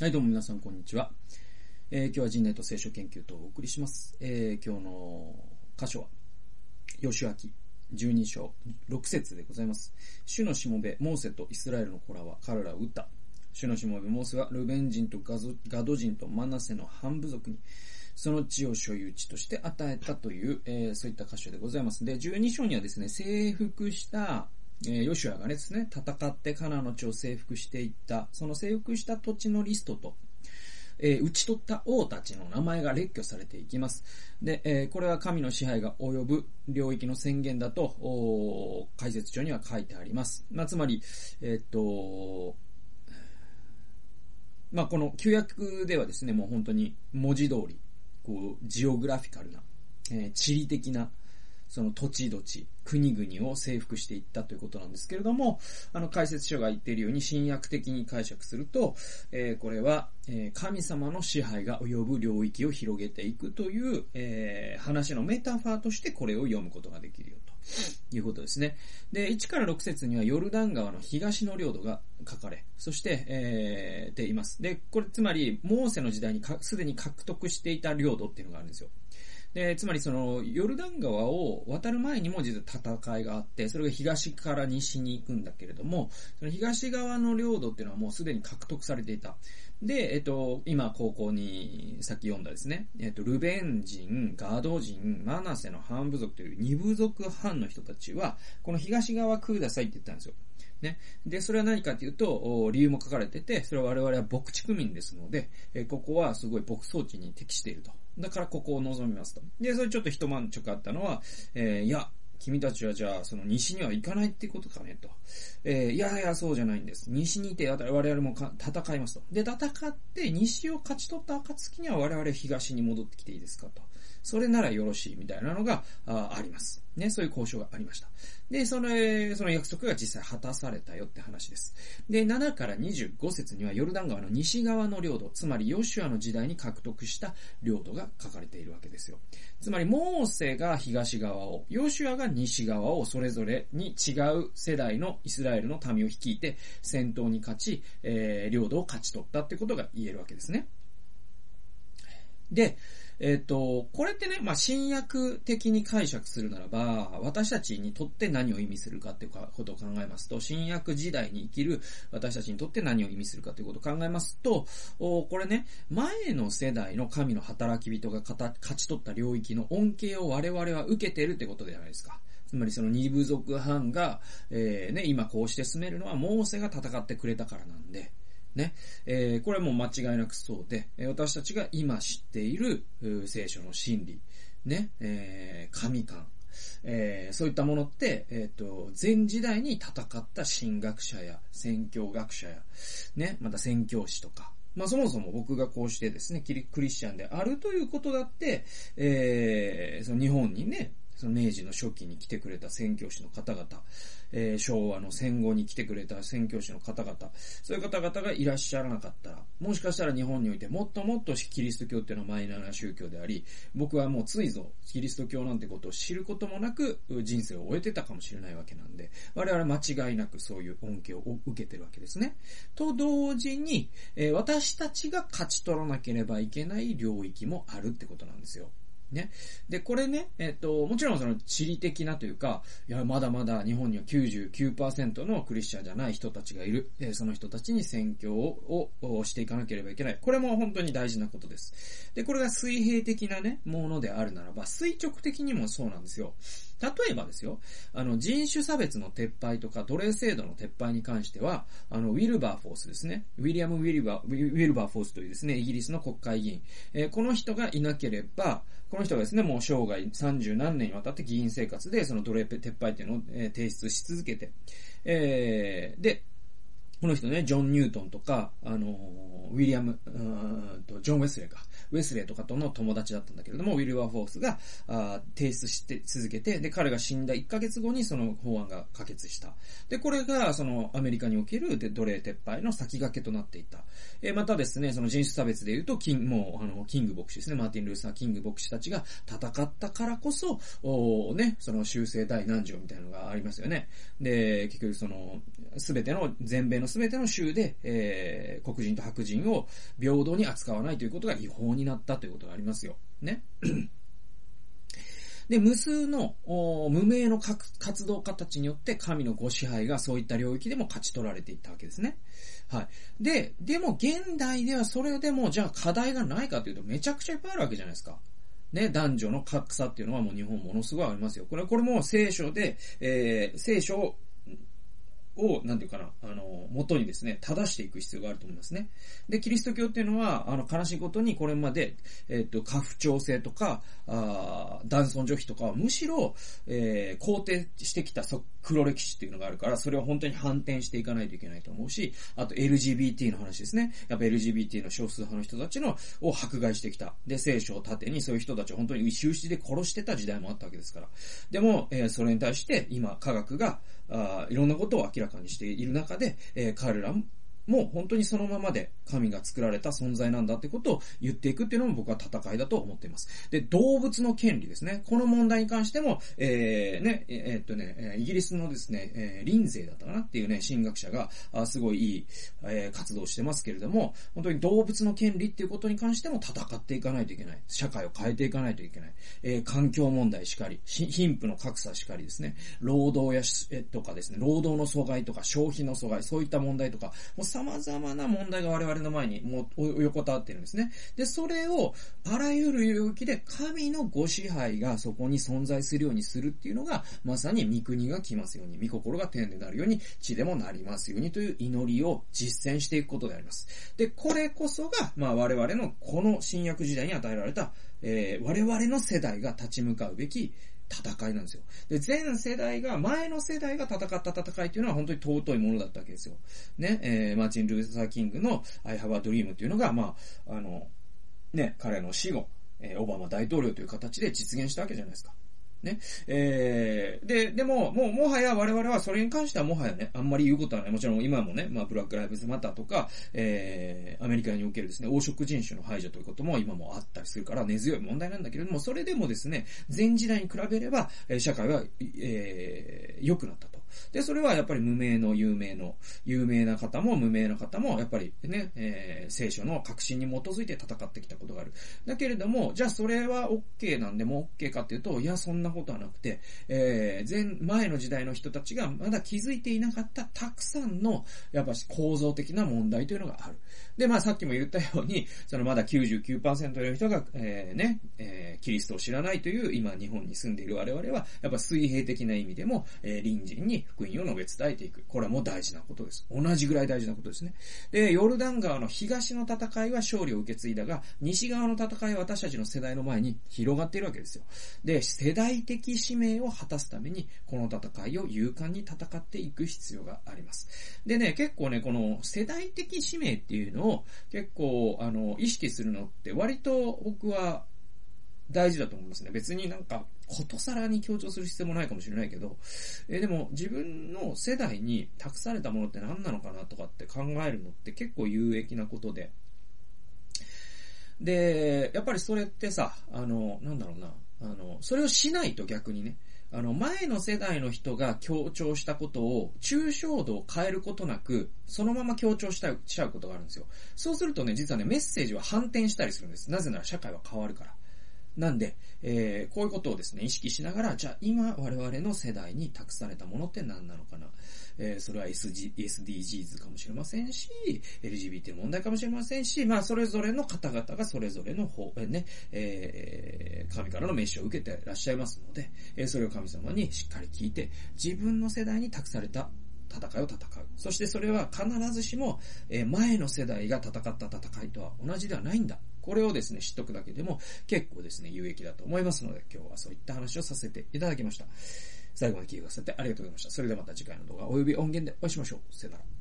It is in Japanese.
はい、どうも皆さん、こんにちは。えー、今日は人類と聖書研究とお送りします。えー、今日の箇所は、吉明12章6節でございます。主のしもべ、モーセとイスラエルの子らは彼らを撃った。主のしもべ、モーセはルベン人とガド人とマナセの半部族に、その地を所有地として与えたという、えー、そういった箇所でございます。で、12章にはですね、征服したえ、ヨシュアがですね、戦ってカナの地を征服していった、その征服した土地のリストと、えー、打ち取った王たちの名前が列挙されていきます。で、えー、これは神の支配が及ぶ領域の宣言だと、解説書には書いてあります。まあ、つまり、えっと、まあ、この旧約ではですね、もう本当に文字通り、こう、ジオグラフィカルな、え地理的な、その土地土地、国々を征服していったということなんですけれども、あの解説書が言っているように新約的に解釈すると、えー、これは、えー、神様の支配が及ぶ領域を広げていくという、えー、話のメタファーとしてこれを読むことができるよということですね。で、1から6節にはヨルダン川の東の領土が書かれ、そして、えー、ています。で、これつまり、モーセの時代にすでに獲得していた領土っていうのがあるんですよ。で、つまりその、ヨルダン川を渡る前にも実は戦いがあって、それが東から西に行くんだけれども、その東側の領土っていうのはもうすでに獲得されていた。で、えっと、今、高校にさっき読んだですね、えっと、ルベン人、ガード人、マナセの半部族という二部族半の人たちは、この東側くださいって言ったんですよ。ね。で、それは何かというと、理由も書かれてて、それは我々は牧畜民ですので、えここはすごい牧草地に適していると。だからここを望みますと。で、それちょっと一晩ちょかあったのは、えー、いや、君たちはじゃあ、その西には行かないってことかね、と。えー、いやいや、そうじゃないんです。西にいて我々も戦いますと。で、戦って西を勝ち取った暁には我々東に戻ってきていいですかと。それならよろしいみたいなのがああります。ね、そういう交渉がありました。で、その、その約束が実際果たされたよって話です。で、7から25節にはヨルダン川の西側の領土、つまりヨシュアの時代に獲得した領土が書かれているわけですよ。つまり、モーセが東側を、ヨシュアが西側をそれぞれに違う世代のイスラエルの民を率いて戦闘に勝ち、えー、領土を勝ち取ったってことが言えるわけですね。で、えっ、ー、と、これってね、まあ、新約的に解釈するならば、私たちにとって何を意味するかっていうことを考えますと、新約時代に生きる私たちにとって何を意味するかということを考えますと、おこれね、前の世代の神の働き人が勝ち取った領域の恩恵を我々は受けてるってことじゃないですか。つまりその二部族藩が、えー、ね、今こうして進めるのはモーセが戦ってくれたからなんで、ね。えー、これはもう間違いなくそうで、私たちが今知っている聖書の真理、ね、えー、神観、えー、そういったものって、えっ、ー、と、前時代に戦った神学者や宣教学者や、ね、また宣教師とか、まあそもそも僕がこうしてですね、クリスチャンであるということだって、えー、その日本にね、その明治の初期に来てくれた宣教師の方々、えー、昭和の戦後に来てくれた宣教師の方々、そういう方々がいらっしゃらなかったら、もしかしたら日本においてもっともっとキリスト教っていうのはマイナーな宗教であり、僕はもうついぞキリスト教なんてことを知ることもなく人生を終えてたかもしれないわけなんで、我々は間違いなくそういう恩恵を受けてるわけですね。と同時に、えー、私たちが勝ち取らなければいけない領域もあるってことなんですよ。ね。で、これね、えっ、と、もちろんその地理的なというか、いや、まだまだ日本には99%のクリスチャーじゃない人たちがいる。えその人たちに宣教ををしていかなければいけない。これも本当に大事なことです。で、これが水平的なね、ものであるならば、垂直的にもそうなんですよ。例えばですよ、あの、人種差別の撤廃とか奴隷制度の撤廃に関しては、あの、ウィルバーフォースですね。ウィリアム・ウィルバー、ウィルバーフォースというですね、イギリスの国会議員。えー、この人がいなければ、この人がですね、もう生涯30何年にわたって議員生活で、その奴隷撤廃っていうのを、えー、提出し続けて、えー、で、この人ね、ジョン・ニュートンとか、あのー、ウィリアム、うんと、ジョン・ウェスレーか。ウェスレーとかとの友達だったんだけれども、ウィルバーフォースが、あ提出して続けて、で、彼が死んだ1ヶ月後にその法案が可決した。で、これが、その、アメリカにおけるで奴隷撤廃の先駆けとなっていた。え、またですね、その人種差別で言うと、キン、もう、あの、キング牧師ですね、マーティン・ルーサー・キング牧師たちが戦ったからこそ、おね、その修正大難情みたいなのがありますよね。で、結局その、すべての、全米のすべての州で、えー、黒人と白人を平等に扱わないということが違法になったということがありますよ。ね。で、無数の無名の活動家たちによって神のご支配がそういった領域でも勝ち取られていったわけですね。はい。で、でも現代ではそれでもじゃあ課題がないかというとめちゃくちゃいっぱいあるわけじゃないですか。ね、男女の格差っていうのはもう日本ものすごいありますよ。これ、これも聖書で、えー、聖書を、なんていうかな、あの、元にですね、正していく必要があると思いますね。で、キリスト教っていうのは、あの、悲しいことにこれまで、えっ、と、過不調性とか、ああ男尊女卑とかはむしろ、えー、肯定してきた黒歴史っていうのがあるから、それを本当に反転していかないといけないと思うし、あと LGBT の話ですね。やっぱ LGBT の少数派の人たちの、を迫害してきた。で、聖書を盾にそういう人たちを本当に終始で殺してた時代もあったわけですから。でも、えー、それに対して今、科学が、あいろんなことを明らかにしている中で、えー、彼らもう本当にそのままで神が作られた存在なんだってことを言っていくっていうのも僕は戦いだと思っています。で、動物の権利ですね。この問題に関しても、えー、ね、えー、っとね、イギリスのですね、えー、リンゼーだったかなっていうね、神学者が、あすごいいい、えー、活動してますけれども、本当に動物の権利っていうことに関しても戦っていかないといけない。社会を変えていかないといけない。えー、環境問題しかり、貧富の格差しかりですね、労働や、えとかですね、労働の阻害とか消費の阻害、そういった問題とか、もう様々な問題が我々の前にもう横たわってるんですね。で、それをあらゆる領域で神のご支配がそこに存在するようにするっていうのが、まさに御国が来ますように、御心が天でなるように、地でもなりますようにという祈りを実践していくことであります。で、これこそが、まあ我々のこの新約時代に与えられた、えー、我々の世代が立ち向かうべき戦いなんですよ。で、全世代が、前の世代が戦った戦いっていうのは本当に尊いものだったわけですよ。ね、えー、マーチン・ルーサー・キングの I have a dream っていうのが、まあ、あの、ね、彼の死後、えー、オバマ大統領という形で実現したわけじゃないですか。ね。えー、で、でも、もう、もはや我々はそれに関してはもはやね、あんまり言うことはない。もちろん今もね、まあ、ブラックライブズマターとか、えー、アメリカにおけるですね、黄色人種の排除ということも今もあったりするから根強い問題なんだけれども、それでもですね、前時代に比べれば、え社会は、えー、良くなったと。で、それはやっぱり無名の有名の、有名な方も無名な方も、やっぱりね、えー、聖書の革新に基づいて戦ってきたことがある。だけれども、じゃあそれは OK なんでも OK かっていうと、いや、そんなことはなくて、えー、前、前の時代の人たちがまだ気づいていなかったたくさんの、やっぱ構造的な問題というのがある。で、まあさっきも言ったように、そのまだ99%の人が、えー、ね、えー、キリストを知らないという今日本に住んでいる我々は、やっぱ水平的な意味でも、えー、隣人に福音を述べ伝えていく。これも大事なことです。同じぐらい大事なことですね。で、ヨルダン川の東の戦いは勝利を受け継いだが、西側の戦いは私たちの世代の前に広がっているわけですよ。で、世代的使命を果たすために、この戦いを勇敢に戦っていく必要があります。でね、結構ね、この世代的使命っていうのを結構、あの、意識するのって割と僕は大事だと思いますね。別になんか、ことさらに強調する必要もないかもしれないけど、えー、でも自分の世代に託されたものって何なのかなとかって考えるのって結構有益なことで。で、やっぱりそれってさ、あの、なんだろうな、あの、それをしないと逆にね、あの、前の世代の人が強調したことを、抽象度を変えることなく、そのまま強調したしちゃうことがあるんですよ。そうするとね、実はね、メッセージは反転したりするんです。なぜなら社会は変わるから。なんで、えー、こういうことをですね、意識しながら、じゃあ今我々の世代に託されたものって何なのかな。えー、それは SG SDGs かもしれませんし、LGBT 問題かもしれませんし、まあそれぞれの方々がそれぞれの方、えー、ね、えー、神からの名刺を受けていらっしゃいますので、え、それを神様にしっかり聞いて、自分の世代に託された戦いを戦う。そしてそれは必ずしも、え前の世代が戦った戦いとは同じではないんだ。これをですね、知っとくだけでも結構ですね、有益だと思いますので、今日はそういった話をさせていただきました。最後まで聞いてくださってありがとうございました。それではまた次回の動画及び音源でお会いしましょう。さよなら。